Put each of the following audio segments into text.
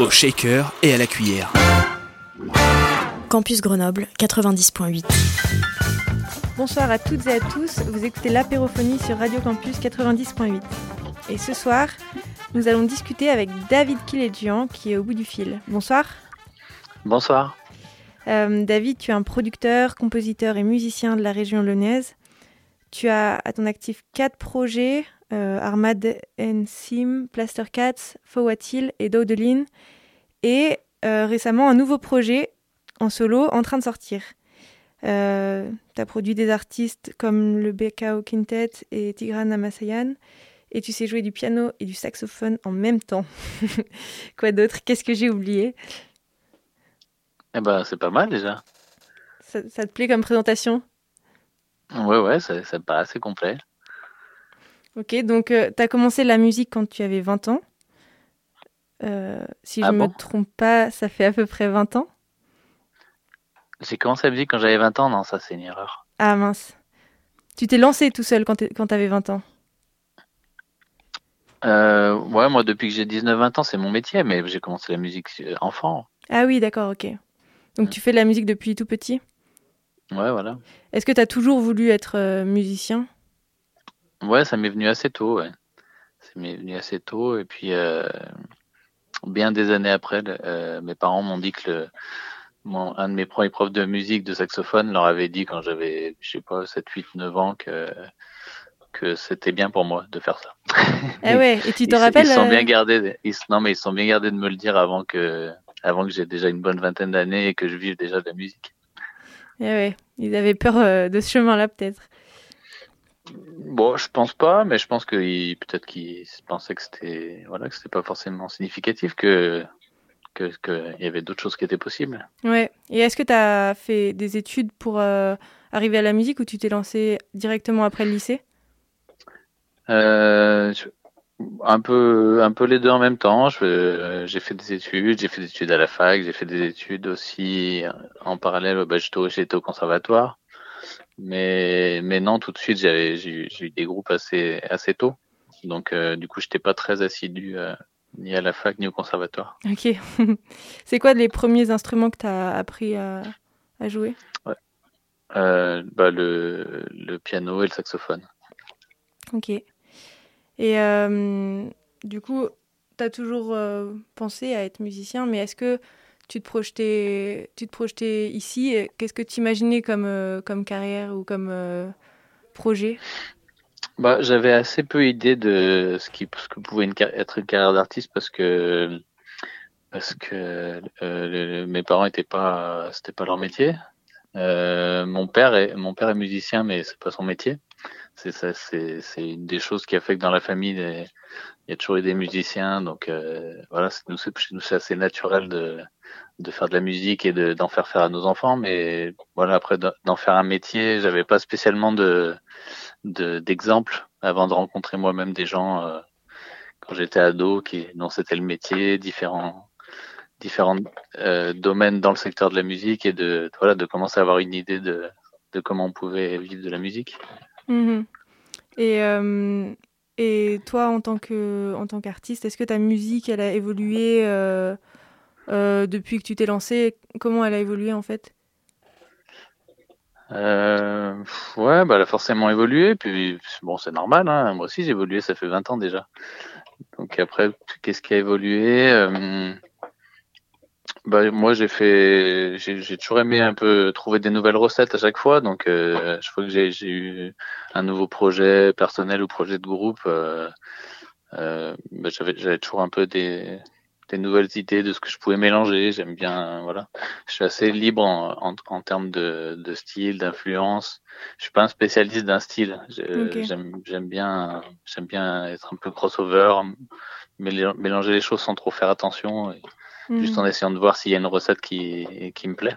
Au shaker et à la cuillère. Campus Grenoble 90.8. Bonsoir à toutes et à tous, vous écoutez l'apérophonie sur Radio Campus 90.8. Et ce soir, nous allons discuter avec David Kiledjian qui est au bout du fil. Bonsoir. Bonsoir. Euh, David, tu es un producteur, compositeur et musicien de la région lyonnaise. Tu as à ton actif quatre projets, euh, Armad Sim, Plaster Cats, Fowatil et Daudeline. Et euh, récemment un nouveau projet en solo en train de sortir. Euh, tu as produit des artistes comme le BKO Quintet et Tigran Amasayan. Et tu sais jouer du piano et du saxophone en même temps. Quoi d'autre? Qu'est-ce que j'ai oublié? Eh ben, c'est pas mal déjà. ça, ça te plaît comme présentation? Ouais, ouais, ça, ça me paraît assez complet. Ok, donc tu as commencé la musique quand tu avais 20 ans. Euh, si je Ah ne bon? me trompe pas, ça fait à peu près 20 ans. J'ai commencé la musique quand j'avais 20 ans, non, ça c'est une erreur. Ah mince. Tu t'es lancé tout seul quand tu avais 20 ans? Euh, ouais, moi depuis que j'ai 19-20 ans, c'est mon métier, mais j'ai commencé la musique euh, enfant. Ah oui, d'accord, ok. Donc tu fais de la musique depuis tout petit? Ouais, voilà. Est-ce que tu as toujours voulu être euh, musicien? Ouais, ça m'est venu assez tôt, ouais. Ça m'est venu assez tôt, et puis euh, bien des années après, euh, mes parents m'ont dit que le, mon, un de mes premiers profs de musique de saxophone leur avait dit quand j'avais, je sais pas, 7, 8, 9 ans que que c'était bien pour moi de faire ça. Ah ouais, et tu te ils, rappelles Ils se sont euh, bien gardés. de- Ils, se- non, mais ils sont bien gardés de me le dire avant que, avant que j'ai déjà une bonne vingtaine d'années et que je vive déjà de la musique. ah ouais, ils avaient peur de ce chemin-là peut-être. Bon, je pense pas, mais je pense que peut-être qu'ils pensaient que c'était, voilà, que c'était pas forcément significatif, que que qu'il y avait d'autres choses qui étaient possibles. Ouais. Et est-ce que tu as fait des études pour euh, arriver à la musique ou tu t'es lancé directement après le lycée? Euh, je- un peu, un peu les deux en même temps. Euh, j'ai fait des études, j'ai fait des études à la fac, j'ai fait des études aussi en parallèle. Bah, j'étais au conservatoire, mais, mais non, tout de suite, j'avais, j'ai, eu- j'ai eu des groupes assez, assez tôt. Donc, euh, du coup, j'étais pas très assidu euh, ni à la fac ni au conservatoire. Ok. C'est quoi les premiers instruments que tu as appris à, à jouer? Euh, bah, le, le piano et le saxophone. Ok. Et du coup, tu as toujours pensé à être musicien, mais est-ce que tu te projetais, tu te projetais ici Qu'est-ce que tu imaginais comme, euh, comme carrière ou comme euh, projet? Bah, j'avais assez peu idée de ce qui, ce que pouvait être une carrière d'artiste parce que parce que euh, mes parents étaient pas, pas leur métier. Mon père est mon père est musicien, mais c'est pas son métier. C'est une des choses qui a fait que dans la famille, il y a toujours eu des musiciens. Donc euh, voilà, nous c'est assez naturel de de faire de la musique et de d'en faire faire à nos enfants. Mais voilà, après d'en faire un métier, j'avais pas spécialement de de- d'exemples avant de rencontrer moi-même des gens euh, quand j'étais ado qui dont c'était le métier, différents différents euh, domaines dans le secteur de la musique et de voilà de commencer à avoir une idée de de comment on pouvait vivre de la musique. Mhm. Et, et toi, en tant que en tant qu'artiste, est-ce que ta musique, elle a évolué euh, euh, depuis que tu t'es lancé Comment elle a évolué en fait? Euh, ouais, bah elle a forcément évolué, puis bon c'est normal, hein, moi aussi j'ai évolué, ça fait 20 ans déjà. Donc après, qu'est-ce qui a évolué Bah, moi, j'ai fait, j'ai j'ai toujours aimé un peu trouver des nouvelles recettes à chaque fois. Donc, euh, chaque fois que j'ai j'ai eu un nouveau projet personnel ou projet de groupe, euh, euh, bah, j'avais j'avais toujours un peu des, des nouvelles idées de ce que je pouvais mélanger. J'aime bien, voilà. Je suis assez libre en, en, en termes de, de style, d'influence. Je suis pas un spécialiste d'un style. Je- Ok. J'aime j'aime bien, j'aime bien être un peu crossover, mél- mélanger les choses sans trop faire attention. Et, juste Mhm. en essayant de voir s'il y a une recette qui, qui me plaît.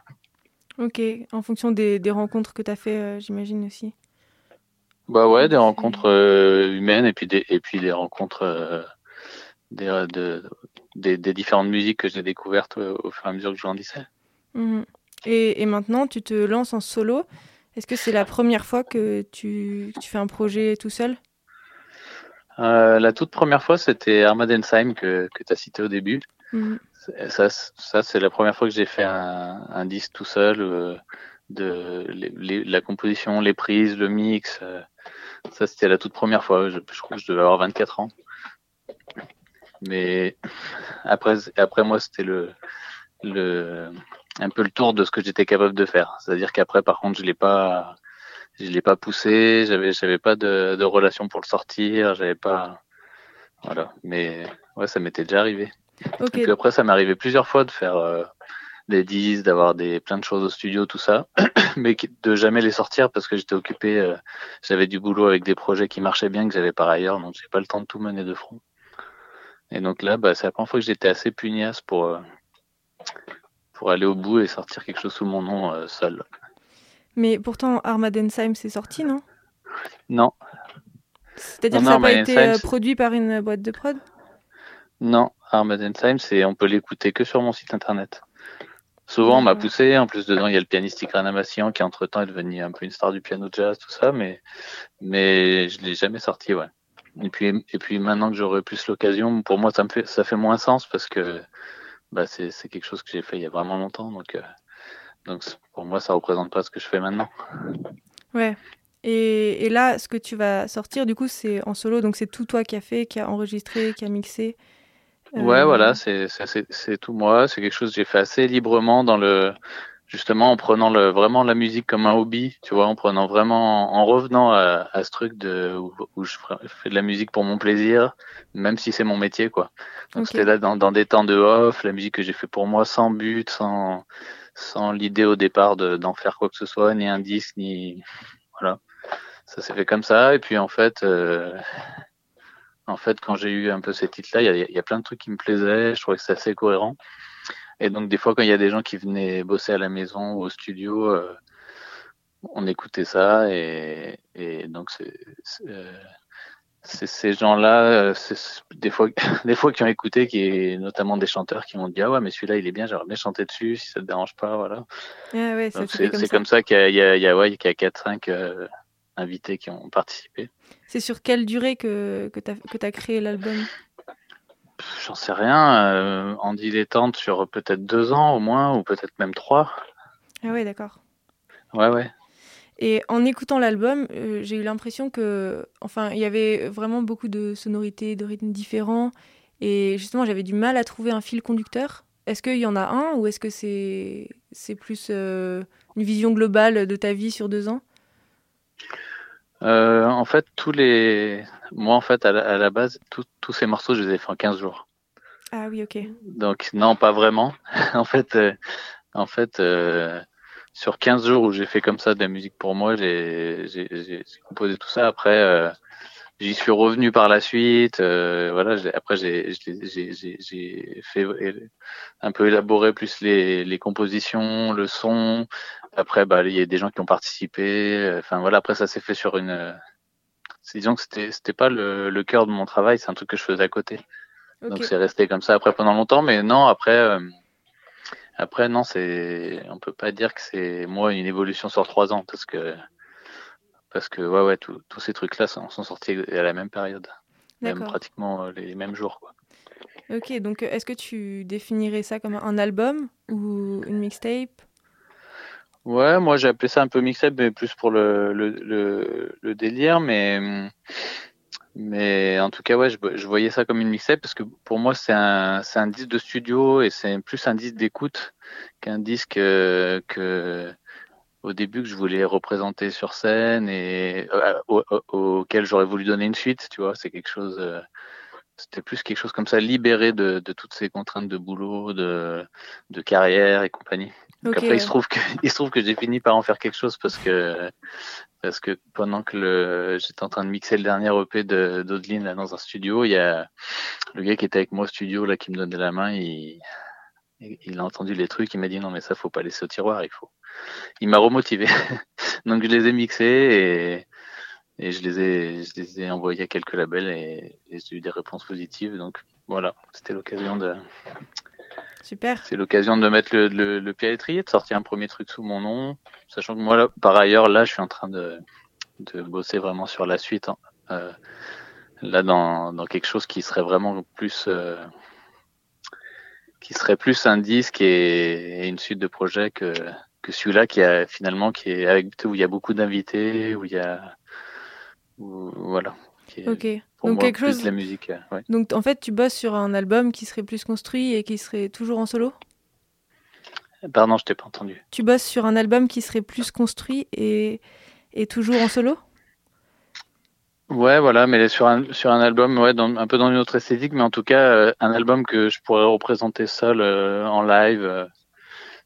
Ok, en fonction des, des rencontres que tu as fait, euh, j'imagine aussi. Bah ouais, des rencontres euh, humaines et puis des, et puis des rencontres euh, des, de, des, des différentes musiques que j'ai découvertes au fur et à mesure que je grandissais. Mhm. Et, et maintenant, tu te lances en solo. Est-ce que c'est la première fois que tu, tu fais un projet tout seul? Euh, la toute première fois, c'était Armadensheim que, que tu as cité au début. Mhm. Ça, ça c'est la première fois que j'ai fait un, un disque tout seul, euh, de la composition, les prises, le mix. euh, ça, c'était la toute première fois. Je, je crois que je devais avoir 24 ans. Mais après, après moi, c'était le, le, un peu le tour de ce que j'étais capable de faire. C'est-à-dire qu'après, par contre, je l'ai pas, je l'ai pas poussé. J'avais, j'avais pas de, de relation pour le sortir. J'avais pas, voilà. Mais ouais, ça m'était déjà arrivé. Ok, Et puis après, ça m'est arrivé plusieurs fois de faire euh, des disques, d'avoir des plein de choses au studio, tout ça, mais de jamais les sortir parce que j'étais occupé. euh, j'avais du boulot avec des projets qui marchaient bien que j'avais par ailleurs, donc j'ai pas le temps de tout mener de front. Et donc là, bah, c'est la première fois que j'étais assez pugnace pour euh, pour aller au bout et sortir quelque chose sous mon nom seul. mais pourtant Armadensheim c'est sorti, non? Non, C'est-à-dire que ça n'a pas été produit par une boîte de prod? Non, Armadensheim, c'est on peut l'écouter que sur mon site internet. Souvent, on m'a poussé. En plus, dedans, il y a le pianiste Ikran Amassian qui, entre-temps, est devenu un peu une star du piano jazz, tout ça, mais, mais je l'ai jamais sorti, ouais. Et puis, et puis maintenant que j'aurai plus l'occasion, pour moi, ça me fait, ça fait moins sens parce que, bah, c'est, quelque chose que j'ai fait il y a vraiment longtemps, donc, euh, donc, pour moi, ça représente pas ce que je fais maintenant. Ouais. Et, et là, ce que tu vas sortir, du coup, c'est en solo, donc c'est tout toi qui a fait, qui a enregistré, qui a mixé. Ouais, Euh, voilà, c'est, c'est, tout moi. C'est quelque chose que j'ai fait assez librement dans le, justement, en prenant le, vraiment la musique comme un hobby, tu vois, en prenant vraiment, en revenant à, à ce truc de, où, où je fais de la musique pour mon plaisir, même si c'est mon métier, quoi. Donc c'était là dans, dans des temps de off, la musique que j'ai fait pour moi sans but, sans, sans l'idée au départ de, d'en faire quoi que ce soit, ni un disque, ni, voilà. Ça s'est fait comme ça. Et puis, en fait, euh, en fait, quand j'ai eu un peu ces titres-là, il y a, il y a plein de trucs qui me plaisaient. Je trouvais que c'était assez cohérent. Et donc, des fois, quand il y a des gens qui venaient bosser à la maison ou au studio, euh, on écoutait ça. Et, et donc, c'est, c'est, euh, c'est ces gens-là, euh, c'est des fois, des fois qui ont écouté, qui notamment des chanteurs qui m'ont dit ah ouais, mais celui-là il est bien, j'aimerais bien chanter dessus, si ça te dérange pas, voilà. Ah ouais, c'est comme c'est ça. qu'il y a, il y a, ouais, y a 4-5 euh, invités qui ont participé. C'est sur quelle durée que, que tu as, créé l'album? J'en sais rien, euh, en dilettante sur peut-être deux ans au moins, ou peut-être même trois. Ah ouais, d'accord. Ouais, ouais. Et en écoutant l'album, euh, j'ai eu l'impression que, enfin, il y avait vraiment beaucoup de sonorités, de rythmes différents, et justement, j'avais du mal à trouver un fil conducteur. Est-ce qu'il y en a un, ou est-ce que c'est c'est plus euh, une vision globale de ta vie sur deux ans? Euh, en fait, tous les. Moi, en fait, à la, à la base, tous- tous ces morceaux, je les ai fait en 15 jours. Ah oui, ok. Donc, non, pas vraiment. en fait, euh, en fait euh, sur 15 jours où j'ai fait comme ça de la musique pour moi, j'ai j'ai- j'ai j'ai composé tout ça. Après, euh, j'y suis revenu par la suite. euh, voilà, après, j'ai j'ai- j'ai- j'ai- j'ai fait un peu élaborer plus les, les compositions, le son. Après, bah, il y a des gens qui ont participé. Enfin, voilà, après, ça s'est fait sur une. euh, Disons que c'était c'était pas le, le cœur de mon travail, c'est un truc que je faisais à côté. Donc c'est resté comme ça après pendant longtemps, mais non après euh, après non c'est on peut pas dire que c'est moi une évolution sur trois ans parce que parce que ouais ouais tous ces trucs là sont, sont sortis à la même période, même pratiquement euh, les mêmes jours quoi. Ok, donc euh, est-ce que tu définirais ça comme un album ou une mixtape? Ouais, moi j'ai appelé ça un peu mixtape, mais plus pour le, le, le, le délire, mais mais en tout cas ouais, je, je voyais ça comme une mixtape parce que pour moi c'est un un disque de studio et c'est plus un disque d'écoute qu'un disque euh, que au début que je voulais représenter sur scène et euh, au- au- auquel j'aurais voulu donner une suite, tu vois, c'est quelque chose euh, c'était plus quelque chose comme ça libéré de, toutes ces contraintes de boulot, de carrière et compagnie. Donc après, il se trouve que, il se trouve que j'ai fini par en faire quelque chose parce que, parce que pendant que le, j'étais en train de mixer le dernier EP de, d'Odeline, là, dans un studio, il y a le gars qui était avec moi au studio, là, qui me donnait la main, il, il a entendu les trucs, il m'a dit non mais ça faut pas laisser au tiroir, il faut. Il m'a remotivé. Donc je les ai mixés et, et je les ai je les ai envoyés à quelques labels et, j'ai eu des réponses positives. Donc voilà, c'était l'occasion de Super. C'est l'occasion de mettre le, le, le, pied à l'étrier, de sortir un premier truc sous mon nom, sachant que moi, là, par ailleurs, là, je suis en train de, de bosser vraiment sur la suite. Hein. Euh, là, dans, dans quelque chose qui serait vraiment plus, euh, qui serait plus un disque et, et, une suite de projets que, que celui-là qui a finalement qui est avec où il y a beaucoup d'invités, où il y a, où, voilà. Donc quelque chose. De la musique. Ouais. Donc en fait, tu bosses sur un album qui serait plus construit et qui serait toujours en solo? Pardon, je t'ai pas entendu. Tu bosses sur un album qui serait plus construit et, et toujours en solo? Ouais, voilà, mais sur un sur un album, ouais, dans, un peu dans une autre esthétique, mais en tout cas, euh, un album que je pourrais représenter seul euh, en live, euh,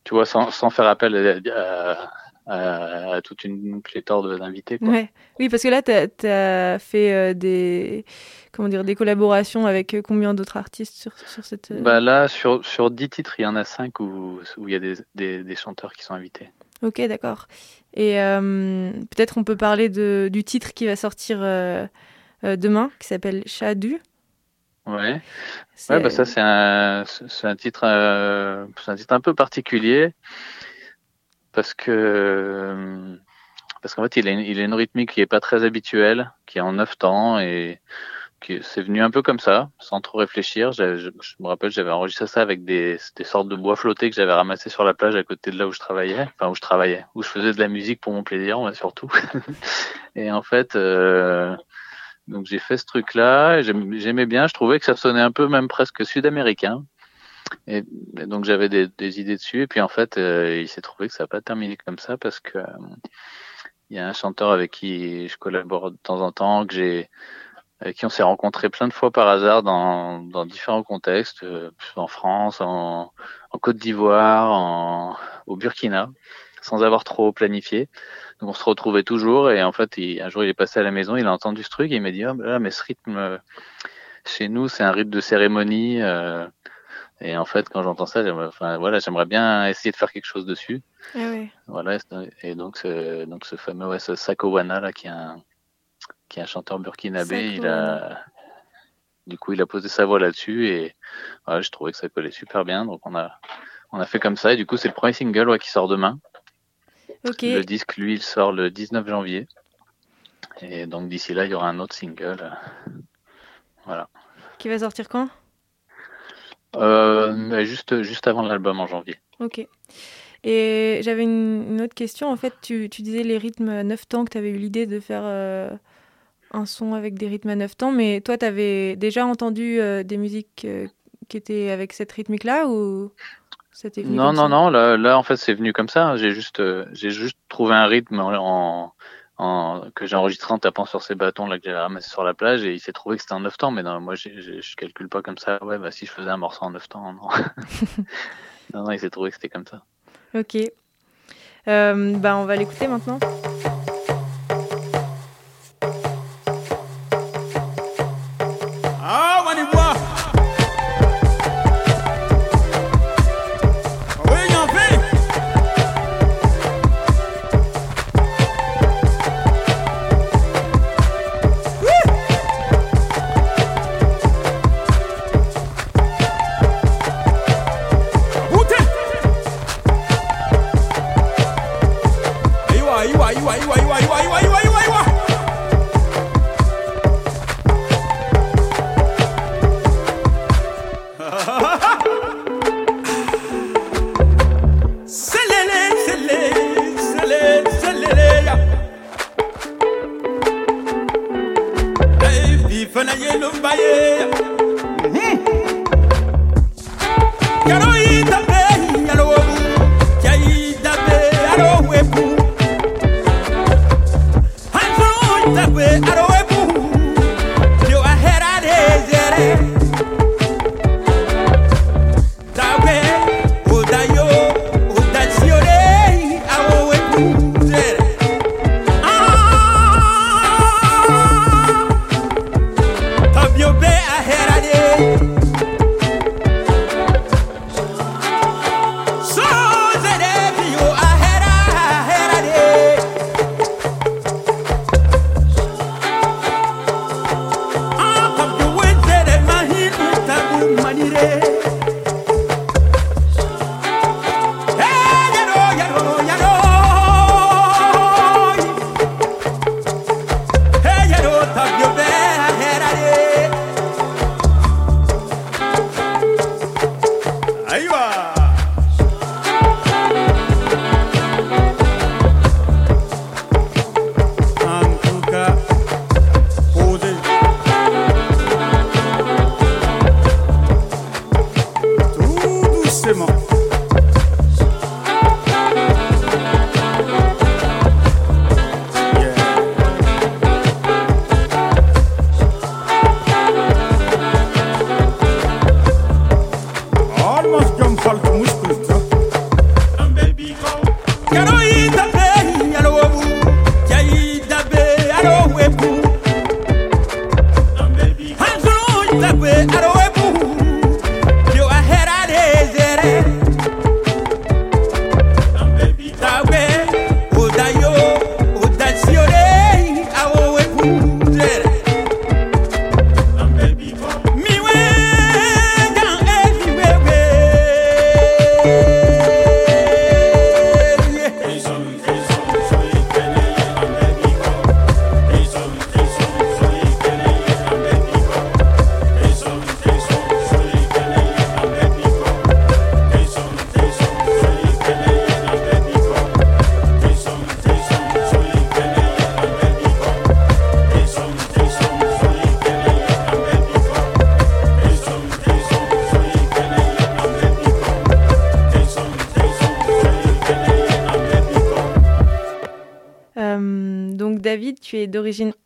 tu vois, sans, sans faire appel à, à, à, à toute une pléthore d'invités. Ouais. Oui, parce que là, tu as, as, fait euh, des, comment dire, des collaborations avec euh, combien d'autres artistes sur, sur cette. Bah là, sur, sur 10 titres, il y en a 5 où il où y a des, des, des, chanteurs qui sont invités. Ok, d'accord. Et euh, peut-être on peut parler de, du titre qui va sortir euh, demain, qui s'appelle Chadu. Ouais. Ouais, bah ça c'est un, un titre, euh, un titre un peu particulier parce que parce qu'en fait il a, une, il a une rythmique qui est pas très habituelle, qui est en neuf temps et qui c'est venu un peu comme ça, sans trop réfléchir. Je, me rappelle, j'avais enregistré ça avec des, des sortes de bois flottés que j'avais ramassés sur la plage à côté de là où je travaillais, enfin où je travaillais, où je faisais de la musique pour mon plaisir, surtout. et en fait, euh, donc j'ai fait ce truc-là, j'aimais bien, je trouvais que ça sonnait un peu même presque sud-américain. Et, donc j'avais des, des, idées dessus. Et puis en fait euh, il s'est trouvé que ça n'a pas terminé comme ça parce que euh, il y a un chanteur avec qui je collabore de temps en temps que j'ai avec qui on s'est rencontrés plein de fois par hasard dans, dans différents contextes euh, en France en, en Côte d'Ivoire au Burkina sans avoir trop planifié. Donc on se retrouvait toujours. Et en fait il, un jour il est passé à la maison il a entendu ce truc et il m'a dit ah mais ce rythme chez nous c'est un rythme de cérémonie euh, et en fait, quand j'entends ça, j'aimerais, enfin, voilà, j'aimerais bien essayer de faire quelque chose dessus. Ah. Voilà. Et donc, ce, donc ce fameux ouais, ce là, qui est un, qui est un chanteur burkinabé, il a, du coup, il a posé sa voix là-dessus et ouais, je trouvais que ça collait super bien. Donc, on a, on a fait comme ça. Et du coup, c'est le premier single ouais, qui sort demain. Le disque, lui, il sort le 19 janvier. Et donc, d'ici là, il y aura un autre single. Voilà. Qui va sortir quand? Euh, juste, juste avant l'album en janvier. Ok. Et j'avais une, une, autre question. En fait, tu, tu disais les rythmes à 9 temps, que tu avais eu l'idée de faire euh, un son avec des rythmes à 9 temps. Mais toi, tu avais déjà entendu euh, des musiques qui étaient avec cette rythmique-là ou venu Non, non, ça? non. Là, là, en fait, c'est venu comme ça. J'ai juste, j'ai juste trouvé un rythme en, en, que j'ai enregistré en tapant sur ces bâtons là que j'avais ramassé sur la plage et il s'est trouvé que c'était en 9 temps mais non moi je calcule pas comme ça. Ouais bah si je faisais un morceau en 9 temps non. Non, non il s'est trouvé que c'était comme ça. Ok. Euh, bah on va l'écouter maintenant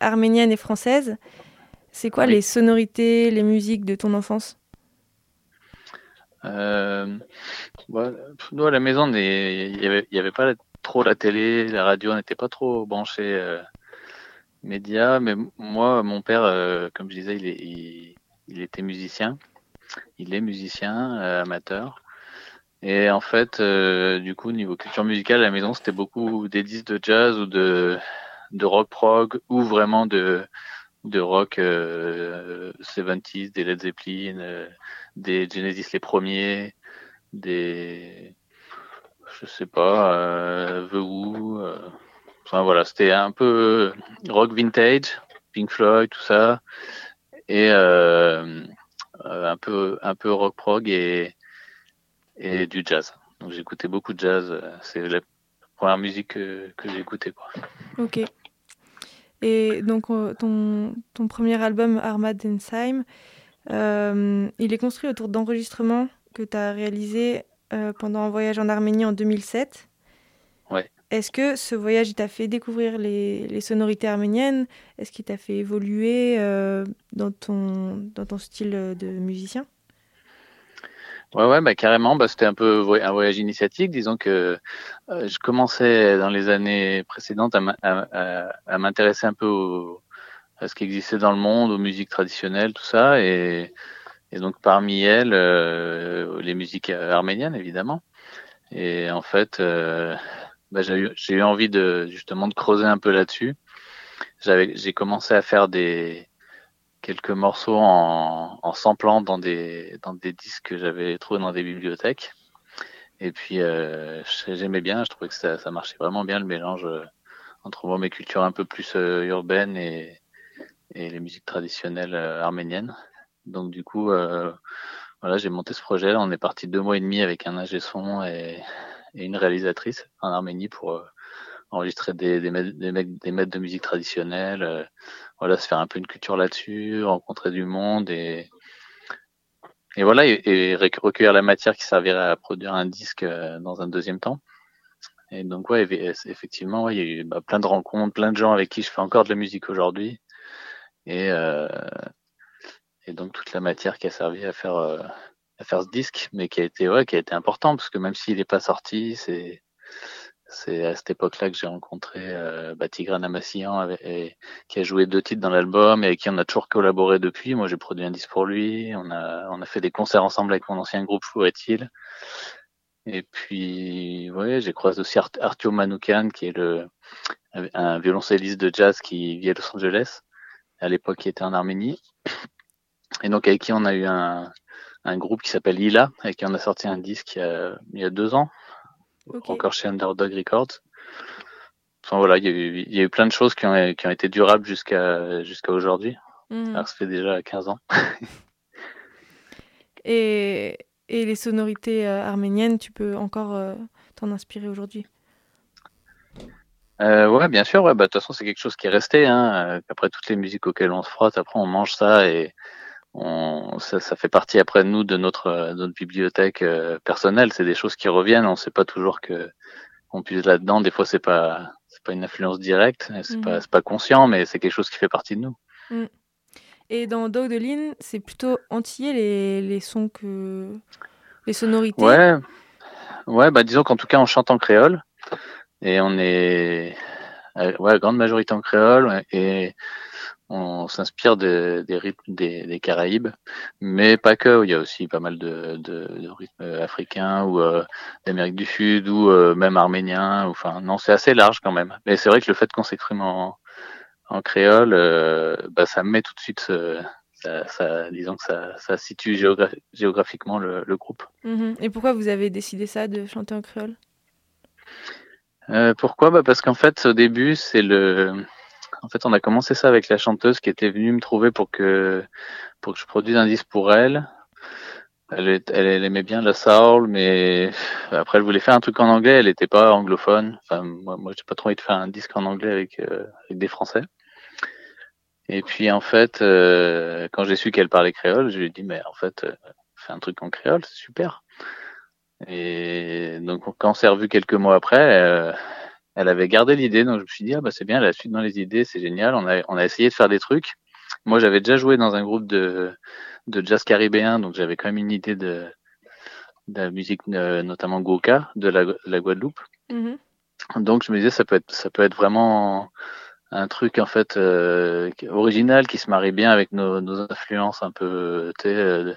arménienne et française. C'est quoi les sonorités, les musiques de ton enfance? Euh, Nous, à la maison, il n'y avait, pas trop la télé, la radio n'était pas trop branchée euh, médias. Mais moi, mon père, euh, comme je disais, il, il, était musicien. Il est musicien, euh, amateur. Et en fait, du coup, niveau culture musicale, à la maison, c'était beaucoup des disques de jazz ou de, de rock prog ou vraiment de de rock euh, 70s, des Led Zeppelin, euh, des Genesis les premiers, des je sais pas, euh, The Who. Euh, enfin voilà, c'était un peu rock vintage, Pink Floyd, tout ça, et un peu un peu rock prog et et du jazz. Donc j'écoutais beaucoup de jazz. C'est première musique que, que j'ai écoutée. Quoi. Ok. Et donc, euh, ton, ton premier album, Armad euh, il est construit autour d'enregistrements que tu as réalisés euh, pendant un voyage en Arménie en 2007. Ouais. Est-ce que ce voyage t'a fait découvrir les, les sonorités arméniennes? Est-ce qu'il t'a fait évoluer dans, ton, dans ton style de musicien? Ouais, ouais, bah carrément. Bah, c'était un peu un voyage initiatique. Disons que euh, je commençais dans les années précédentes à m'intéresser un peu à ce qui existait dans le monde, aux musiques traditionnelles, tout ça, et, et donc parmi elles, euh, les musiques arméniennes, évidemment. Et en fait, euh, bah, j'ai eu, eu envie de justement de creuser un peu là-dessus. J'ai commencé à faire des quelques morceaux en, en samplant dans des, dans des disques que j'avais trouvés dans des bibliothèques. Et puis euh, j'aimais bien, je trouvais que ça, ça, marchait vraiment bien le mélange euh, entre moi, mes cultures un peu plus euh, urbaines et, et les musiques traditionnelles euh, arméniennes. Donc du coup, voilà, j'ai monté ce projet. On est parti deux mois et demi avec un ingé son et, et une réalisatrice en Arménie pour enregistrer des, des, des, des maîtres de musique traditionnelle voilà, se faire un peu une culture là-dessus, rencontrer du monde et et voilà et, recueillir la matière qui servirait à produire un disque euh, dans un deuxième temps. Et donc ouais, effectivement, ouais, il y a eu bah, plein de rencontres, plein de gens avec qui je fais encore de la musique aujourd'hui, et euh, et donc toute la matière qui a servi à faire euh, à faire ce disque, mais qui a été ouais, qui a été important parce que même s'il n'est pas sorti, c'est c'est à cette époque-là que j'ai rencontré euh, bah, Tigran Amassian, qui a joué deux titres dans l'album et avec qui on a toujours collaboré depuis. Moi, j'ai produit un disque pour lui. On a, on a fait des concerts ensemble avec mon ancien groupe Fou il Et puis, ouais, j'ai croisé aussi Artio Manoukian, qui est le, un violoncelliste de jazz qui vit à Los Angeles. À l'époque, il était en Arménie. Et donc, avec qui on a eu un, un groupe qui s'appelle Ila et qui en a sorti un disque il y a, il y a deux ans, Ok. encore chez Underdog Records. Enfin voilà, il y, a eu, il y a eu plein de choses qui ont, qui ont été durables jusqu'à jusqu'à aujourd'hui. Mhm. Alors ça fait déjà 15 ans. Et, et les sonorités euh, arméniennes, tu peux encore euh, t'en inspirer aujourd'hui? Euh, ouais, bien sûr. Ouais, bah, de toute façon, c'est quelque chose qui est resté. Hein. Euh, Après toutes les musiques auxquelles on se frotte, après on mange ça et on, ça, ça fait partie après nous de notre, euh, de notre bibliothèque euh, personnelle. C'est des choses qui reviennent. On sait pas toujours que on puise là-dedans. Des fois, c'est pas, c'est pas une influence directe, c'est Mhm. pas, conscient, mais c'est quelque chose qui fait partie de nous. Et dans Dog de Lynn, c'est plutôt antillais les, les sons que. les sonorités? Ouais, ouais, bah disons qu'en tout cas on chante en créole et on est, euh, ouais, grande majorité en créole et on s'inspire de- des rythmes des, des Caraïbes, mais pas que. Il y a aussi pas mal de, de, de rythmes africains ou euh, d'Amérique du Sud ou euh, même arméniens. Enfin, non, c'est assez large quand même. Mais c'est vrai que le fait qu'on s'exprime en, en créole, euh, bah, ça met tout de suite, ce- ça, ça, disons que ça, ça situe géogra- géographiquement le, le groupe. Mhm. Et pourquoi vous avez décidé ça, de chanter en créole? Pourquoi? Bah Parce qu'en fait, au début, c'est le. En fait, on a commencé ça avec la chanteuse qui était venue me trouver pour que pour que je produise un disque pour elle. Elle, elle, elle aimait bien la soul, mais après, elle voulait faire un truc en anglais. Elle n'était pas anglophone. Enfin, moi, moi, j'ai pas trop envie de faire un disque en anglais avec euh, avec des Français. Et puis, en fait, euh, quand j'ai su qu'elle parlait créole, je lui ai dit, mais en fait, euh, fais un truc en créole, c'est super. Et donc, quand on s'est revu quelques mois après, euh, elle avait gardé l'idée. Donc, je me suis dit, ah bah c'est bien, la suite dans les idées, c'est génial. On a, on a essayé de faire des trucs. Moi, j'avais déjà joué dans un groupe de, de jazz caribéen, donc j'avais quand même une idée de, de la musique, euh, notamment Goka, de la, la Guadeloupe. Mhm. Donc, je me disais, ça peut être, ça peut être vraiment un truc en fait euh, original qui se marie bien avec nos, nos influences un peu euh,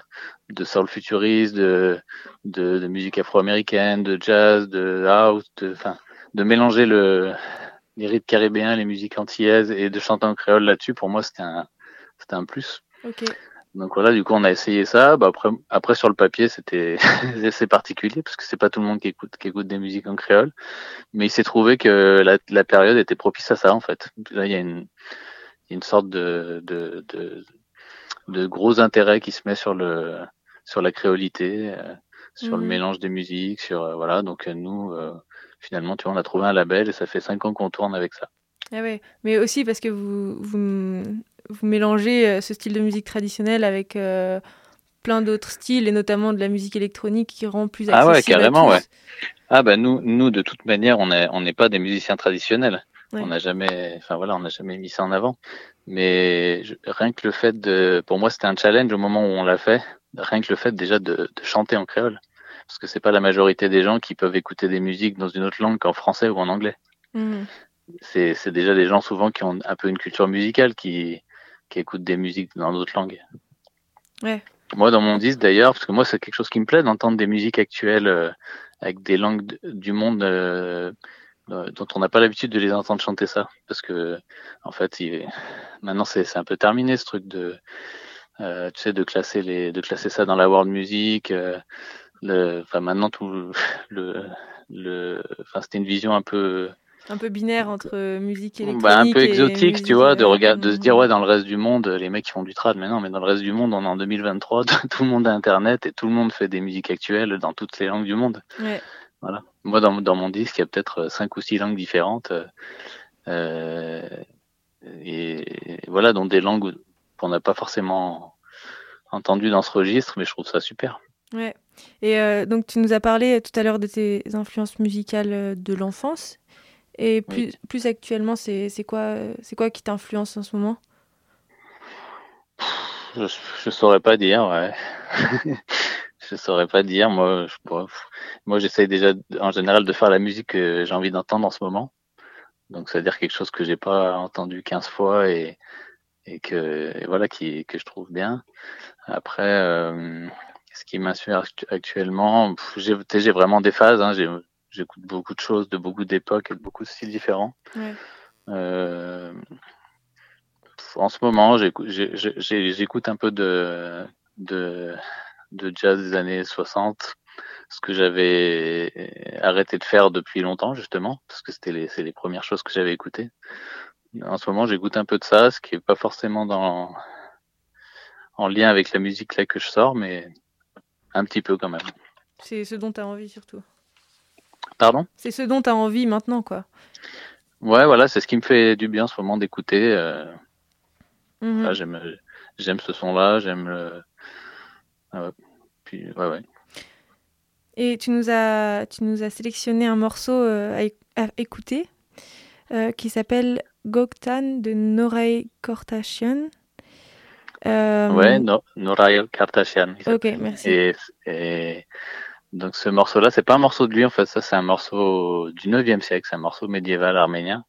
de soul futuriste, de, de, de musique afro-américaine, de jazz, de house, de, enfin, de mélanger le, les rythmes caribéens, les musiques antillaises et de chanter en créole là-dessus. Pour moi, c'était un, c'était un plus. Ok. Donc voilà, du coup, on a essayé ça. Bah, après, après sur le papier, c'était c'est particulier parce que c'est pas tout le monde qui écoute qui écoute des musiques en créole. Mais il s'est trouvé que la, la période était propice à ça en fait. Là, il y a une, une sorte de, de, de, de gros intérêt qui se met sur le sur la créolité, euh, sur le Mhm. mélange des musiques, sur euh, voilà. Donc euh, nous, euh, finalement, tu vois, on a trouvé un label et ça fait cinq ans qu'on tourne avec ça. Ah ouais. Mais aussi parce que vous, vous, vous mélangez euh, ce style de musique traditionnelle avec euh, plein d'autres styles et notamment de la musique électronique qui rend plus Ah accessible ouais, à carrément, tous. ouais. Ah bah nous, nous de toute manière, on est, on n'est pas des musiciens traditionnels. Ouais. On n'a jamais, enfin voilà, on n'a jamais mis ça en avant. Mais je- rien que le fait de, pour moi, c'était un challenge au moment où on l'a fait. Rien que le fait déjà de, de chanter en créole, parce que c'est pas la majorité des gens qui peuvent écouter des musiques dans une autre langue qu'en français ou en anglais. Mhm. C'est, déjà des gens souvent qui ont un peu une culture musicale, qui, qui écoutent des musiques dans d'autres langues. Ouais. Moi, dans mon disque d'ailleurs, parce que moi, c'est quelque chose qui me plaît d'entendre des musiques actuelles euh, avec des langues du monde euh, euh, dont on n'a pas l'habitude de les entendre chanter ça, parce que en fait, il est- maintenant c'est c'est un peu terminé ce truc de, euh, tu sais, de classer les, de classer ça dans la world music. euh, le, enfin maintenant tout le, le, enfin c'était une vision un peu Un peu binaire entre musique électronique bah, un peu exotique, tu vois, de regarder, de se dire ouais, dans le reste du monde, les mecs qui font du trad, mais non, mais dans le reste du monde, on est en 2023, tout le monde a Internet et tout le monde fait des musiques actuelles dans toutes les langues du monde. Ouais. Voilà. Moi, dans, dans mon disque, il y a peut-être euh, cinq ou six langues différentes, euh, euh, et, et voilà, dont des langues qu'on n'a pas forcément entendues dans ce registre, mais je trouve ça super. Ouais. Et euh, donc, tu nous as parlé tout à l'heure de tes influences musicales euh, de l'enfance. Et plus, Oui. plus actuellement, c'est quoi, euh, c'est quoi qui t'influence en ce moment? Je, je saurais pas dire, ouais. je saurais pas dire. Moi, je, moi, j'essaye déjà, en général, de faire la musique que j'ai envie d'entendre en ce moment. Donc, c'est-à-dire quelque chose que j'ai pas entendu 15 fois et, et que, et voilà, qui, que je trouve bien. Après, euh, ce qui m'inspire actu- actuellement, j'ai, vraiment des phases, hein. J'écoute beaucoup de choses, de beaucoup d'époques et de beaucoup de styles différents. Ouais. Euh, en ce moment, j'écoute un peu de, de, de jazz des années 60, ce que j'avais arrêté de faire depuis longtemps justement, parce que c'était les, les premières choses que j'avais écoutées. En ce moment, j'écoute un peu de ça, ce qui est pas forcément dans en lien avec la musique là que je sors, mais un petit peu quand même. C'est ce dont tu as envie surtout. Pardon? C'est ce dont tu as envie maintenant, quoi. Ouais, voilà, c'est ce qui me fait du bien en ce moment d'écouter. euh, Mhm. là, j'aime, j'aime ce son-là, j'aime le. Ah ouais. Puis, ouais, ouais. Et tu nous as, tu nous as sélectionné un morceau euh, à écouter euh, qui s'appelle Goktan de Norei Kortashian. Euh, Ouais, no, Norael Kartashian. Ok, merci. Et, et donc ce morceau-là, c'est pas un morceau de lui en fait, ça c'est un morceau du 9e siècle, c'est un morceau médiéval arménien.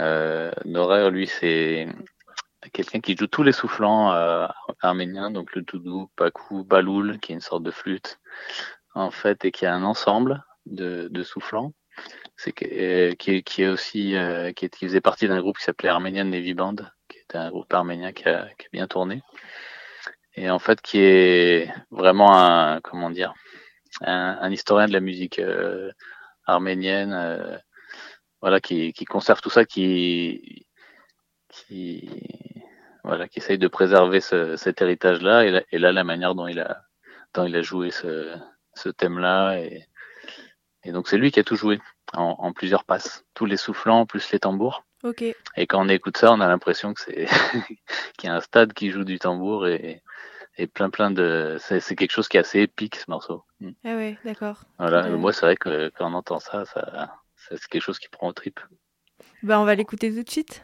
Euh, Norael, lui, c'est quelqu'un qui joue tous les soufflants euh, arméniens, donc le doudou, pakou, baloul, qui est une sorte de flûte en fait, et qui a un ensemble de, de soufflants. C'est que- qui, est- qui est aussi qui, est- qui faisait partie d'un groupe qui s'appelait Armenian Navy Band, était un groupe arménien qui a, qui a bien tourné. Et en fait qui est vraiment un comment dire un, un historien de la musique euh, arménienne euh, voilà qui, qui conserve tout ça qui qui voilà qui essaye de préserver ce, cet héritage là et, là et là la manière dont il a dont il a joué ce, ce thème là et, et donc c'est lui qui a tout joué en, en plusieurs passes. Tous les soufflants plus les tambours Et quand on écoute ça, on a l'impression que c'est qu'il y a un stade qui joue du tambour et, et plein plein de. C'est quelque chose qui est assez épique ce morceau. Mm. Ah ouais, d'accord. Voilà. Ouais. Moi, c'est vrai que quand on entend ça, ça, ça- c'est quelque chose qui prend au trip. Bah, on va l'écouter tout de suite.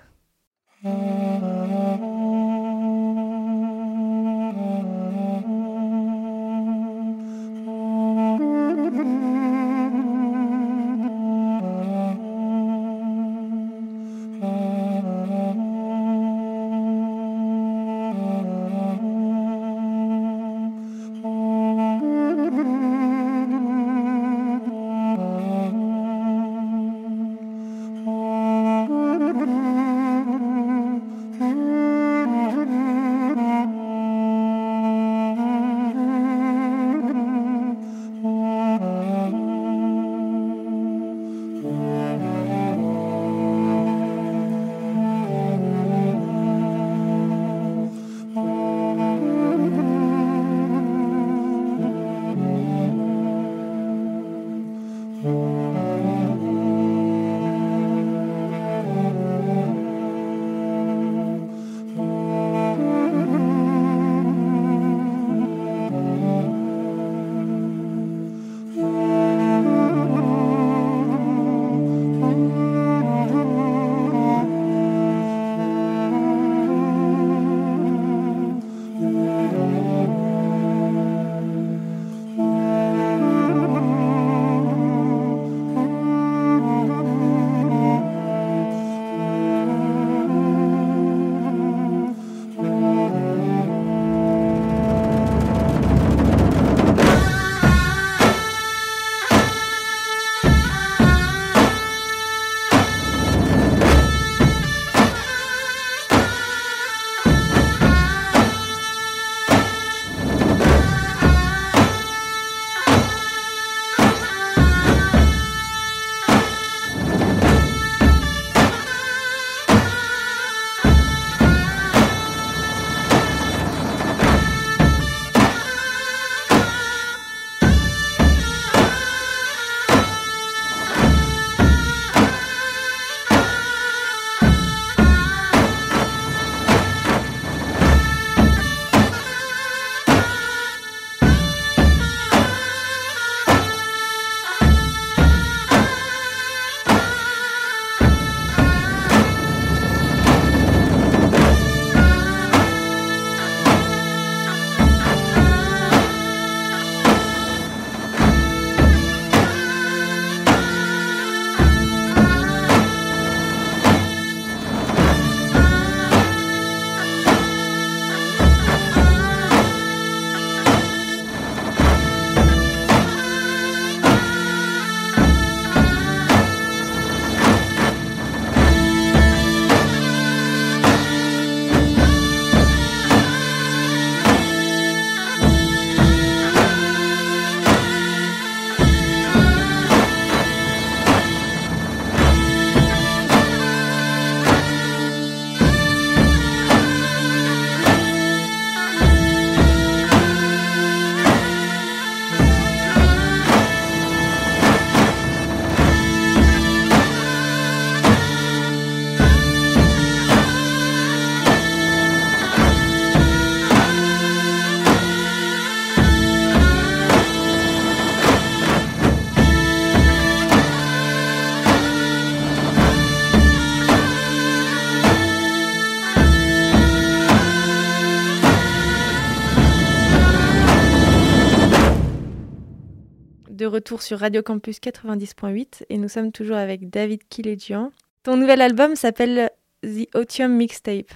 Retour sur Radio Campus 90.8 et nous sommes toujours avec David Kiledjian. Ton nouvel album s'appelle The Otium Mixtape.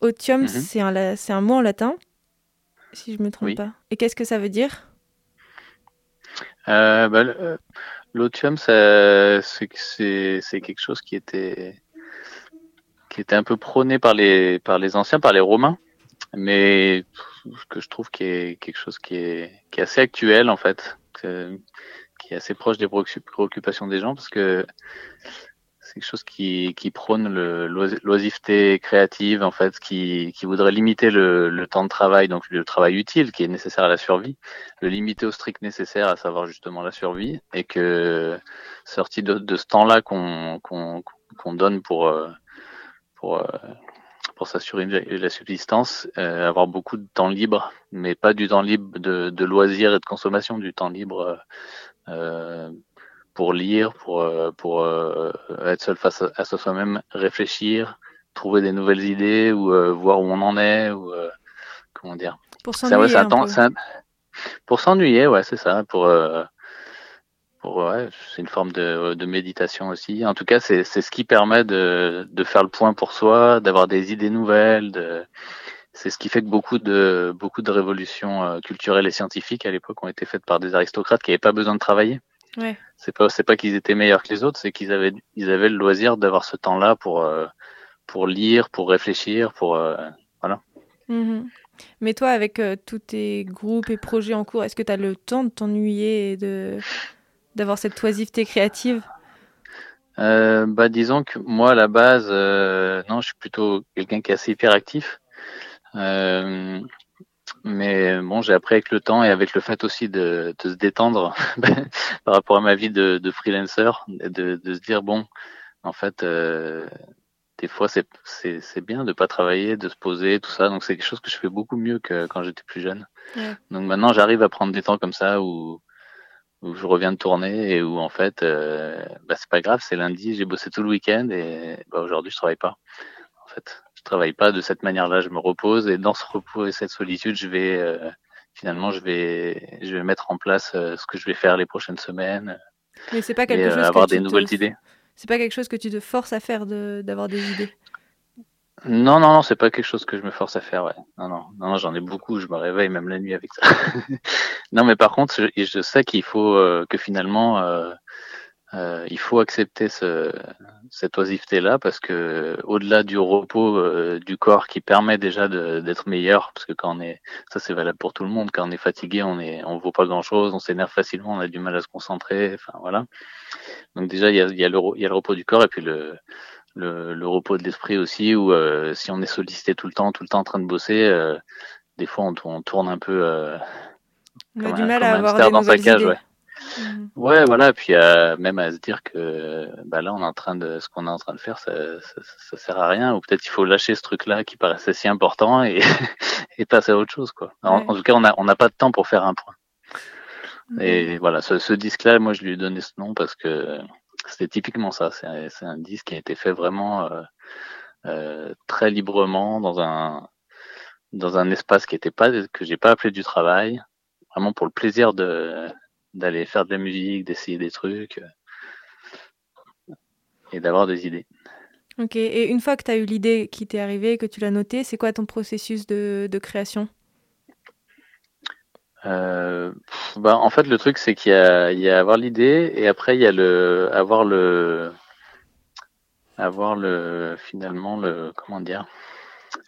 Otium, Mhm. c'est un, la- c'est un mot en latin, si je me trompe Oui. pas. Et qu'est-ce que ça veut dire? Euh, bah, euh, L'otium, c'est quelque chose qui était qui était un peu prôné par les par les anciens, par les Romains, mais que je trouve qui est quelque chose qui est qui est assez actuel en fait, est assez proche des préoccup- préoccupations des gens parce que c'est quelque chose qui, prône l'oisiveté créative en fait, qui, voudrait limiter le, temps de travail, donc le travail utile qui est nécessaire à la survie, le limiter au strict nécessaire, à savoir justement la survie, et que sorti de, ce temps-là qu'on donne pour euh, pour euh, pour s'assurer la subsistance, euh, avoir beaucoup de temps libre, mais pas du temps libre de, de loisirs et de consommation, du temps libre pour lire, pour euh, pour euh, être seul face à, à soi-même, réfléchir, trouver des nouvelles idées ou euh, voir où on en est ou euh, comment dire. Pour s'ennuyer pour s'ennuyer, ouais, c'est ça. Pour, euh, pour ouais, c'est une forme de, de méditation aussi. En tout cas, c'est c'est ce qui permet de, de faire le point pour soi, d'avoir des idées nouvelles. De... C'est ce qui fait que beaucoup de beaucoup de révolutions euh, culturelles et scientifiques à l'époque ont été faites par des aristocrates qui n'avaient pas besoin de travailler. Ouais. C'est pas c'est pas qu'ils étaient meilleurs que les autres, c'est qu'ils avaient ils avaient le loisir d'avoir ce temps-là pour euh, pour lire, pour réfléchir, pour euh, Mhm. Mais toi, avec euh, tous tes groupes et projets en cours, est-ce que tu as le temps de t'ennuyer et de d'avoir cette oisiveté créative? Bah disons que moi à la base, non, je suis plutôt quelqu'un qui est assez hyperactif. Euh, mais bon, j'ai appris avec le temps et avec le fait aussi de, de se détendre par rapport à ma vie de, de freelancer, de, de se dire bon, en fait, euh, des fois c'est bien de pas travailler, de se poser, tout ça. Donc c'est quelque chose que je fais beaucoup mieux que quand j'étais plus jeune. Ouais. Donc maintenant j'arrive à prendre des temps comme ça où où je reviens de tourner et où en fait euh, bah, c'est pas grave, c'est lundi, j'ai bossé tout le week-end et bah, aujourd'hui je travaille pas. En fait, je travaille pas de cette manière-là, je me repose et dans ce repos et cette solitude, je vais euh, finalement je vais je vais mettre en place euh, ce que je vais faire les prochaines semaines Mais c'est pas quelque euh, chose avoir que tu des nouvelles te... idées. C'est pas quelque chose que tu te forces à faire de d'avoir des idées? Non, non, non, c'est pas quelque chose que je me force à faire, ouais. Non, non, non, non, j'en ai beaucoup, je me réveille même la nuit avec ça. non, mais par contre, je, je sais qu'il faut euh, que finalement, euh, euh, il faut accepter ce, cette oisiveté-là parce que au-delà du repos euh, du corps qui permet déjà d'être meilleur, parce que quand on est, ça c'est valable pour tout le monde, quand on est fatigué, on est, on vaut pas grand-chose, on s'énerve facilement, on a du mal à se concentrer, enfin voilà. Donc déjà il y a, y a le, y a le repos du corps et puis le le, le repos de l'esprit aussi, où euh, si on est sollicité tout le temps, tout le temps en train de bosser, euh, des fois on, tourne- on tourne un peu euh, On a comme du un- mal à avoir des dans sa nouvelles cage, idées. ouais. Mhm. Ouais, voilà, puis euh, même à se dire que bah là on est en train de ce qu'on est en train de faire, ça, ça, ça sert à rien, ou peut-être il faut lâcher ce truc-là qui paraissait si important et, et passer à autre chose, quoi. En, Ouais. en tout cas, on a on n'a pas de temps pour faire un point. Mhm. Et voilà, ce, ce disque-là, moi, je lui ai donné ce nom parce que c'était typiquement ça. C'est un, c'est un disque qui a été fait vraiment euh, euh, très librement dans un dans un espace qui était pas que j'ai pas appelé du travail, vraiment pour le plaisir de d'aller faire de la musique, d'essayer des trucs euh, et d'avoir des idées. Ok, et une fois que tu as eu l'idée qui t'est arrivée, que tu l'as notée, c'est quoi ton processus de, de création? Euh, bah, en fait, le truc, c'est qu'il y a, il y a avoir l'idée et après, il y a le, avoir le, avoir le, finalement, le, comment dire,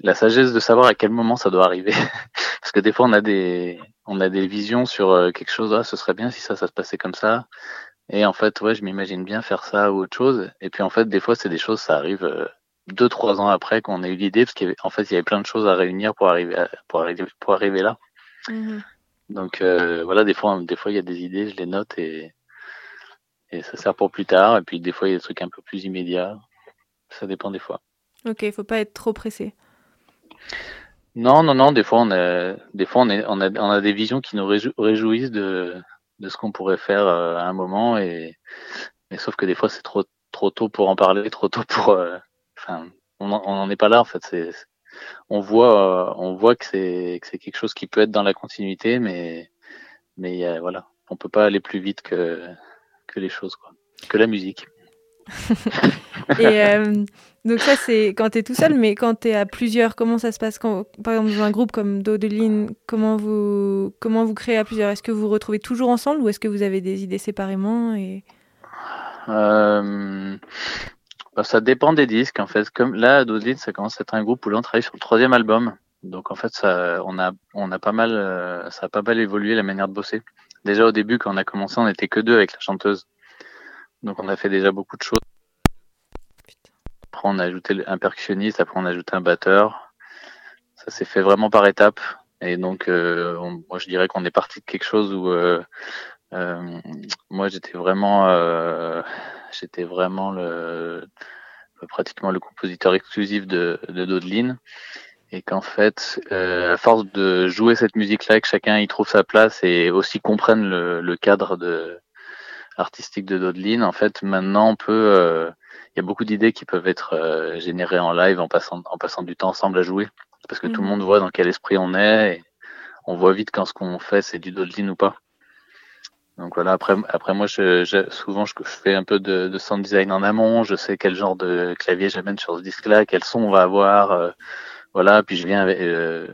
la sagesse de savoir à quel moment ça doit arriver. Parce que des fois, on a des, on a des visions sur euh, quelque chose, ah, ce serait bien si ça, ça se passait comme ça. Et en fait, ouais, je m'imagine bien faire ça ou autre chose. Et puis, en fait, des fois, c'est des choses, ça arrive euh, deux, trois ans après qu'on a eu l'idée, parce qu'en fait, il y avait plein de choses à réunir pour arriver, à- pour arriver, pour arriver là. Mhm. Donc euh, voilà, des fois, des fois il y a des idées, je les note et et ça sert pour plus tard. Et puis des fois il y a des trucs un peu plus immédiats. Ça dépend des fois. Ok, faut pas être trop pressé. Non, non, non. Des fois on a, des fois on est, on a, on a des visions qui nous réjou- réjouissent de de ce qu'on pourrait faire euh, à un moment et mais sauf que des fois c'est trop trop tôt pour en parler, trop tôt pour. euh, Enfin, on n'en est pas là en fait. C'est on voit, euh, on voit que c'est que c'est quelque chose qui peut être dans la continuité, mais mais a- voilà, on peut pas aller plus vite que, que les choses, quoi. Que la musique. Et euh, donc ça, c'est quand tu es tout seul, mais quand tu es à plusieurs, comment ça se passe Par exemple, dans un groupe comme Dodeline, comment vous, comment vous créez à plusieurs? Est-ce que vous vous retrouvez toujours ensemble ou est-ce que vous avez des idées séparément et... Euh, bah, ça dépend des disques, en fait. Comme là, Dodeline, ça commence à être un groupe où l'on travaille sur le troisième album. Donc en fait, ça, on a, on a pas mal, euh, ça a pas mal évolué la manière de bosser. Déjà au début, quand on a commencé, on était que deux avec la chanteuse. Donc on a fait déjà beaucoup de choses. Après on a ajouté un percussionniste, après on a ajouté un batteur. Ça s'est fait vraiment par étapes. Et donc euh, on- moi je dirais qu'on est parti de quelque chose où euh, euh, moi j'étais vraiment euh, j'étais vraiment le pratiquement le compositeur exclusif de, de Dodeline et qu'en fait euh, à force de jouer cette musique là que chacun y trouve sa place et aussi comprenne le, le cadre de artistique de Dodeline. En fait maintenant on peut euh, il y a beaucoup d'idées qui peuvent être euh, générées en live en passant en passant du temps ensemble à jouer. Parce que tout le Mhm. monde voit dans quel esprit on est et on voit vite quand ce qu'on fait c'est du Dodeline ou pas. Donc voilà après après moi je, je- souvent je, je fais un peu de, de sound design en amont. Je sais quel genre de clavier j'amène sur ce disque là quel son on va avoir euh, voilà. Puis je viens avec euh,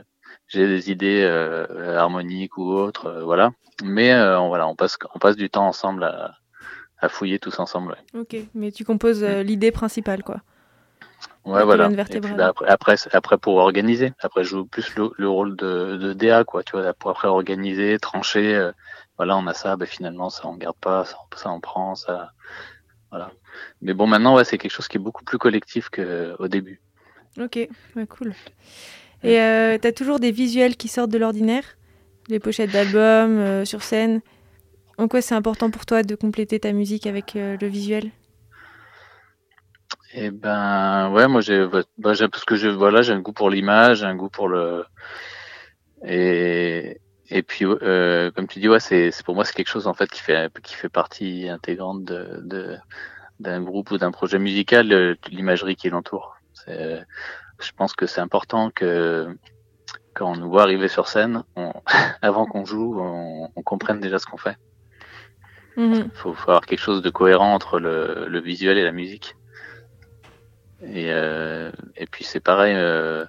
j'ai des idées euh, harmoniques ou autres euh, voilà mais euh, on- voilà on passe on passe du temps ensemble à, à fouiller tous ensemble ouais. Ok, mais tu composes euh, l'idée principale, quoi. Ouais, voilà. Et puis, bah, après, après, pour organiser. Après, je joue plus le, le rôle de, de DA, quoi. Tu vois, pour après organiser, trancher. euh, voilà, on a ça. Bah, finalement, ça on garde pas, ça, ça on prend, ça. Voilà. Mais bon, maintenant, ouais, c'est quelque chose qui est beaucoup plus collectif qu'au début. Ok, ouais, cool. Et euh, t'as toujours des visuels qui sortent de l'ordinaire? Les pochettes d'albums, euh, sur scène? En quoi c'est important pour toi de compléter ta musique avec euh, le visuel? Et ben, ouais, moi, j'ai, bah, j'ai- parce que je, voilà, j'ai un goût pour l'image, un goût pour le, et, et puis, euh, comme tu dis, ouais, c'est, c'est pour moi, c'est quelque chose, en fait, qui fait, qui fait partie intégrante de, de, d'un groupe ou d'un projet musical, l'imagerie qui l'entoure. C'est, je pense que c'est important que, quand on nous voit arriver sur scène, on, avant qu'on joue, on, on comprenne déjà ce qu'on fait. Mhm. faut, faut avoir quelque chose de cohérent entre le, le visuel et la musique. Et, euh, et puis c'est pareil, euh,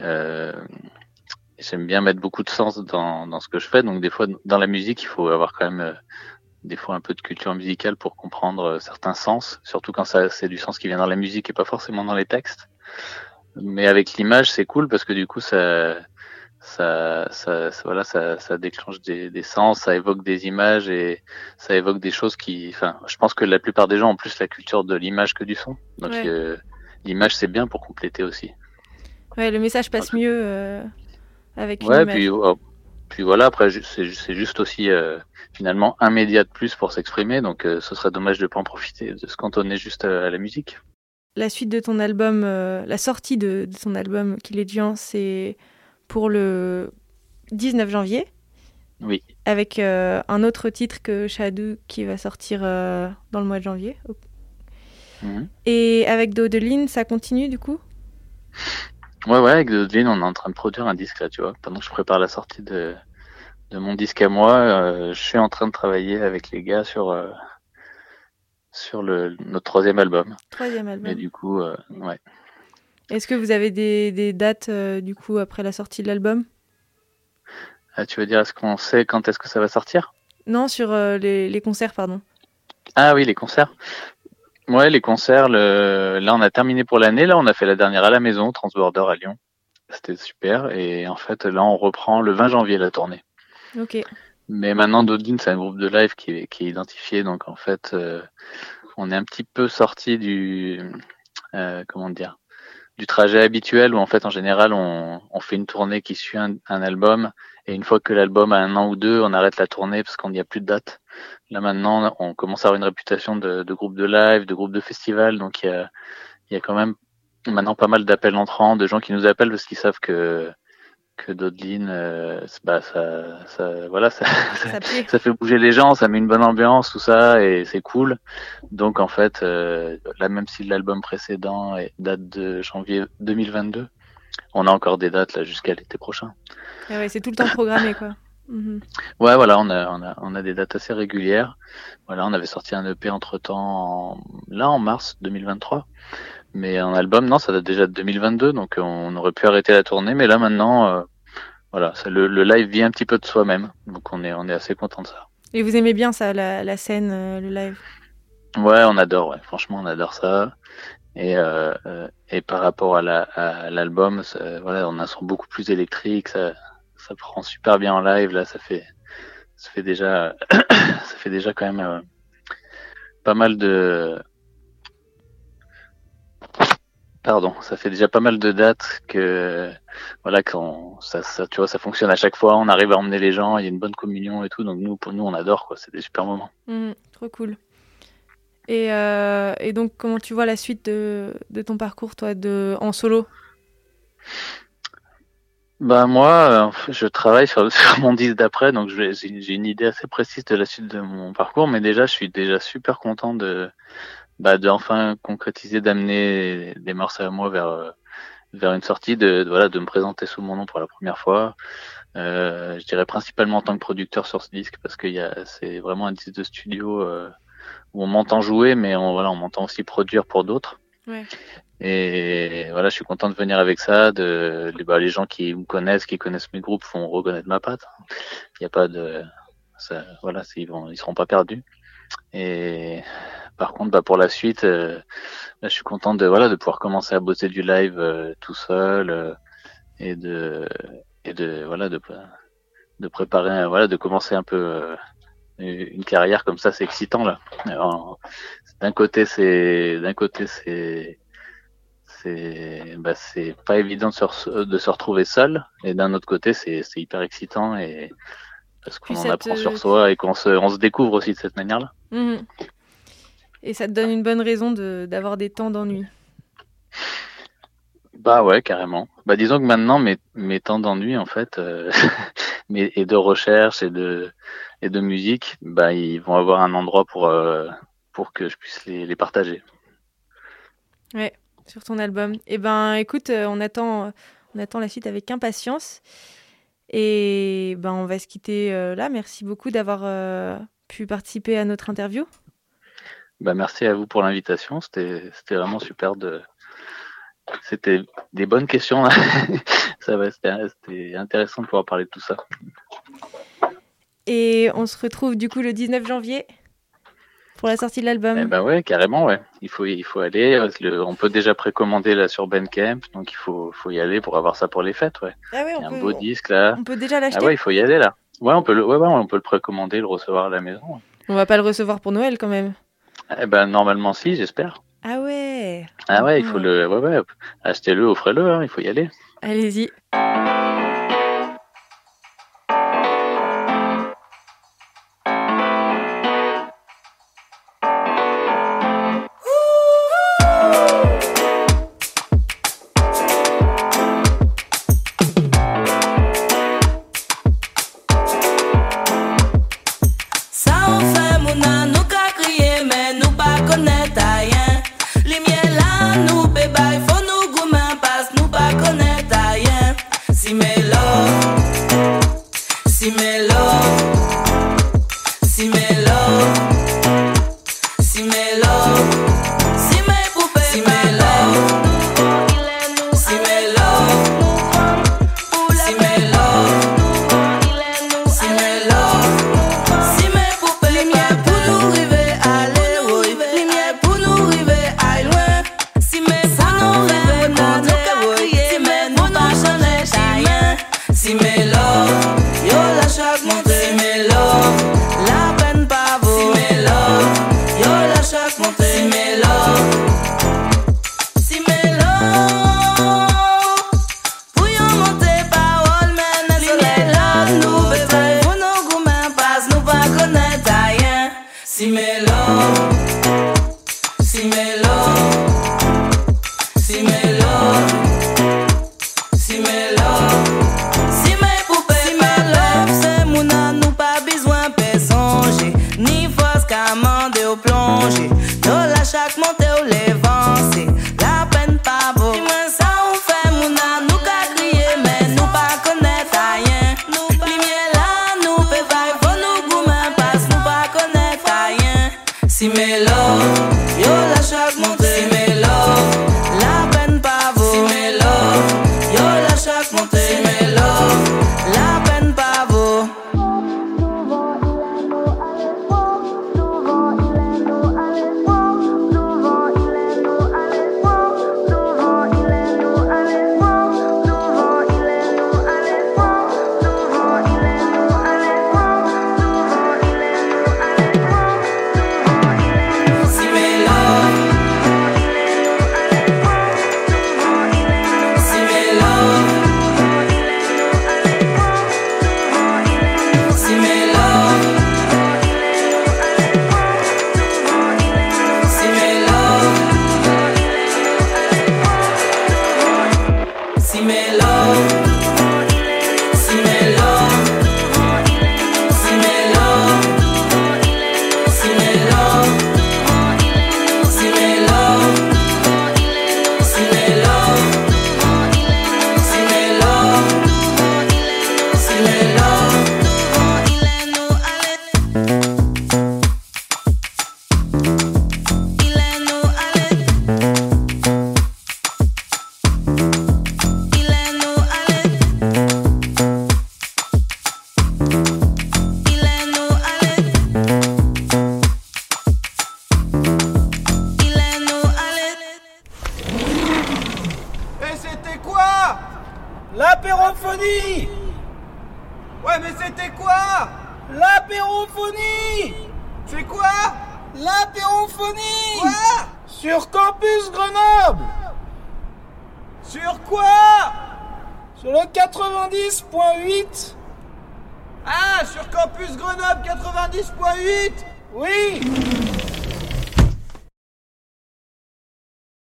euh, j'aime bien mettre beaucoup de sens dans, dans ce que je fais. Donc des fois dans la musique, il faut avoir quand même euh, des fois un peu de culture musicale pour comprendre euh, certains sens, surtout quand ça c'est du sens qui vient dans la musique et pas forcément dans les textes. Mais avec l'image, c'est cool parce que du coup ça ça, ça, ça- voilà, ça, ça déclenche des, des sens, ça évoque des images et ça évoque des choses qui, enfin, je pense que la plupart des gens ont plus la culture de l'image que du son. Donc Ouais. euh, l'image c'est bien pour compléter aussi. Ouais, le message passe mieux euh, avec une Ouais, image. puis, oh, puis voilà, après c'est ju- c'est juste aussi euh, finalement un média de plus pour s'exprimer, donc euh, ce serait dommage de pas en profiter, de se cantonner juste à, à la musique. La suite de ton album, euh, la sortie de, de ton album Kill It Giant, c'est pour le 19 janvier. Oui. Avec euh, un autre titre que Shadow qui va sortir euh, dans le mois de janvier. Mhm. Et avec Dodeline, ça continue du coup? Ouais, ouais, avec Dodeline, on est en train de produire un disque là, tu vois. Pendant que je prépare la sortie de, de mon disque à moi, je suis en train de travailler avec les gars sur, sur le, notre troisième album. Troisième Et album. du coup, euh, ouais. Est-ce que vous avez des, des dates euh, du coup après la sortie de l'album? Ah, tu veux dire, est-ce qu'on sait quand est-ce que ça va sortir? Non, sur euh, les, les concerts, pardon. Ah oui, les concerts. Ouais, les concerts, le... là on a terminé pour l'année, là on a fait la dernière à la maison, Transborder à Lyon. C'était super. Et en fait, là on reprend le 20 janvier la tournée. Ok. Mais maintenant, Dodin, c'est un groupe de live qui est, qui est identifié. Donc, en fait, euh, on est un petit peu sorti du, euh, comment dire, du trajet habituel où, en fait, en général, on, on fait une tournée qui suit un, un album. Et une fois que l'album a un an ou deux, on arrête la tournée parce qu'on n'y a plus de date. Là, maintenant, on commence à avoir une réputation de, de groupe de live, de groupe de festival. Donc, il y a, y a quand même maintenant pas mal d'appels entrants, de gens qui nous appellent parce qu'ils savent que, que Dodlin, euh, bah, ça, ça, voilà, ça, Ça fait bouger les gens, ça met une bonne ambiance, tout ça, et c'est cool. Donc en fait, euh, là même si l'album précédent est- date de janvier 2022, on a encore des dates là jusqu'à l'été prochain. Ah ouais, c'est tout le temps programmé quoi. Mhm. Ouais, voilà, on a, on a, on a des dates assez régulières. Voilà, on avait sorti un EP entre temps, là en mars 2023. Mais un album, non, ça date déjà de 2022, donc on aurait pu arrêter la tournée. Mais là maintenant, euh, voilà, ça, le, le live vit un petit peu de soi-même. Donc on est, on est assez content de ça. Et vous aimez bien ça, la, la scène, euh, le live? Ouais, on adore, ouais. Franchement, on adore ça. Et, euh, euh, et par rapport à la- à l'album, voilà, on a un son beaucoup plus électrique, ça, ça prend super bien en live. Là, ça fait, ça fait déjà, ça fait déjà quand même euh, pas mal de, pardon, ça fait déjà pas mal de dates que, voilà, qu'on, ça, ça, tu vois, ça fonctionne à chaque fois. On arrive à emmener les gens, il y a une bonne communion et tout. Donc nous, pour nous, on adore quoi. C'est des super moments. Mhm, Trop cool. Et, euh, et donc, comment tu vois la suite de, de ton parcours, toi, de, en solo? Bah moi, euh, je travaille sur, sur mon disque d'après, donc j'ai une idée assez précise de la suite de mon parcours, mais déjà je suis déjà super content de bah, de enfin concrétiser, d'amener des morceaux à moi vers euh, vers une sortie, de, de- voilà, de me présenter sous mon nom pour la première fois. Euh, je dirais principalement en tant que producteur sur ce disque parce que c'est vraiment un disque de studio euh, où on m'entend jouer, mais on voilà, on m'entend aussi produire pour d'autres. Ouais. Et voilà, je suis content de venir avec ça. De, les, bah, les gens qui me connaissent, qui connaissent mes groupes, vont reconnaître ma patte. Il n'y a pas de, ça, voilà, ils vont, ils seront pas perdus. Et par contre, bah, pour la suite, euh, là, je suis content de, voilà, de pouvoir commencer à bosser du live euh, tout seul euh, et de, et de, voilà, de, de préparer, euh, voilà, de commencer un peu euh, une carrière comme ça, c'est excitant là. D'un côté, c'est, d'un côté, c'est c'est bah, c'est pas évident de se, re- de se retrouver seul et d'un autre côté c'est c'est hyper excitant et parce qu'on en apprend sur soi et qu'on se on se découvre aussi de cette manière là Mhm. Et ça te donne une bonne raison de- d'avoir des temps d'ennui. bah ouais carrément bah disons que maintenant mes mes temps d'ennui en fait euh, mais et de recherche et de et de musique bah ils vont avoir un endroit pour euh, pour que je puisse les, les partager Ouais, sur ton album. Eh ben, écoute, euh, on attend, on attend la suite avec impatience. Et ben, on va se quitter euh, là. Merci beaucoup d'avoir pu participer à notre interview. Bah merci à vous pour l'invitation c'était c'était vraiment super de c'était des bonnes questions c'était intéressant de pouvoir parler de tout ça Et on se retrouve du coup le 19 janvier pour la sortie de l'album. Eh ben ouais, carrément, ouais. Il faut, il faut aller. euh, le- on peut déjà précommander là sur Bandcamp, donc il faut, faut y aller pour avoir ça pour les fêtes, ouais. ah ouais, Il y a on un peut, beau disque là. on peut déjà Ah l'acheter. ouais, il faut y aller là. Ouais, on peut le, ouais, ouais, on peut le précommander, le recevoir à la maison. On va pas le recevoir pour Noël quand même. Eh ben normalement si, j'espère. Ah ouais. Ah ouais, il faut le, ouais, ouais, achetez-le, offrez-le, hein, il faut y aller. Allez-y.